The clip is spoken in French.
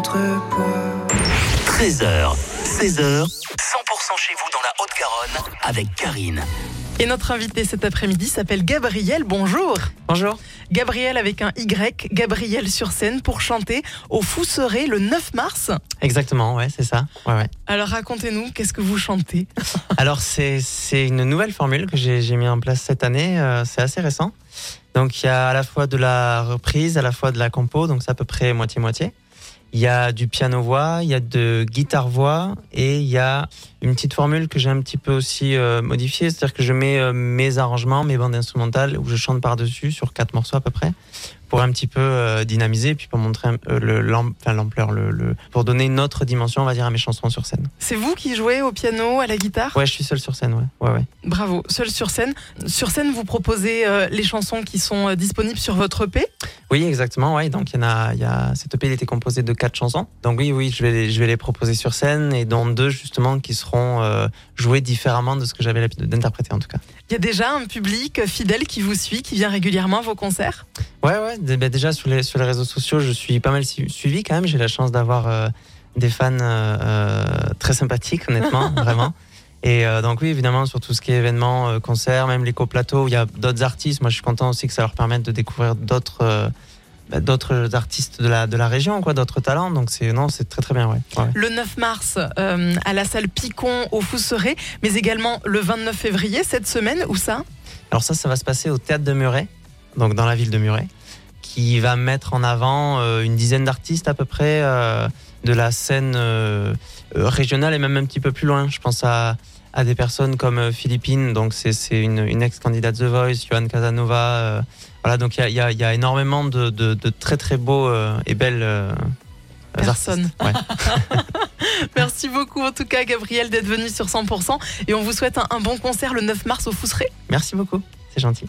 contrepoids. 13h, 16h, 100% chez vous dans la Haute-Garonne avec Karine. Et notre invité cet après-midi s'appelle Gabriel. Bonjour. Bonjour. Gabriel avec un Y, Gabriel sur scène pour chanter au Fousseret le 9 mars. Exactement, ouais, c'est ça. Ouais, ouais. Alors racontez-nous, qu'est-ce que vous chantez? Alors, c'est c'est une nouvelle formule que j'ai j'ai mis en place cette année. euh, c'est assez récent. Donc, il y a à la fois de la reprise, à la fois de la compo, donc c'est à peu près moitié-moitié. Il y a du piano-voix, il y a de guitare-voix et il y a une petite formule que j'ai un petit peu aussi euh, modifiée, c'est-à-dire que je mets euh, mes arrangements, mes bandes instrumentales où je chante par-dessus sur quatre morceaux à peu près pour un petit peu euh, dynamiser puis pour montrer euh, l'ampleur, le, le- pour donner une autre dimension, on va dire, à mes chansons sur scène. C'est vous qui jouez au piano, à la guitare? Ouais, je suis seul sur scène, ouais. ouais, ouais. Bravo, seul sur scène. Sur scène, vous proposez euh, les chansons qui sont euh, disponibles sur votre EP. Oui, exactement. Ouais. Donc, il y en a, y a, cette EP il était composé de quatre chansons. Donc, oui, oui, je vais, les- je vais les proposer sur scène et dont deux, justement, qui seront jouées différemment de ce que j'avais l'habitude d'interpréter, en tout cas. Il y a déjà un public fidèle qui vous suit, qui vient régulièrement à vos concerts? Ouais, ouais. D- bah, déjà, sur les, sur les réseaux sociaux, je suis pas mal su- suivi quand même. J'ai la chance d'avoir euh, des fans euh, euh, très sympathiques, honnêtement, vraiment. Et euh, donc, oui, évidemment, sur tout ce qui est événements, concerts, même les co-plateaux, où il y a d'autres artistes. Moi, je suis content aussi que ça leur permette de découvrir d'autres. bah, d'autres artistes de la, de la région, quoi, d'autres talents. Donc, c'est, non, c'est très, très bien, ouais. ouais. Le 9 mars euh, à la salle Picon au Fousseret, mais également le 29 février cette semaine. Où ça? Alors ça, ça va se passer au théâtre de Muret, donc dans la ville de Muret, qui va mettre en avant euh, une dizaine d'artistes à peu près euh, de la scène euh, euh, régionale et même un petit peu plus loin. Je pense à, à des personnes comme euh, Philippine, donc c'est c'est une, une ex-candidate The Voice, Johan Casanova. euh, voilà, donc il y a, il y y a énormément de, de- de très très beaux euh, et belles euh, Personnes. Ouais. Merci beaucoup en tout cas Gabriel d'être venu sur 100% et on vous souhaite un, un bon concert le 9 mars au Fousseret. Merci beaucoup, c'est gentil.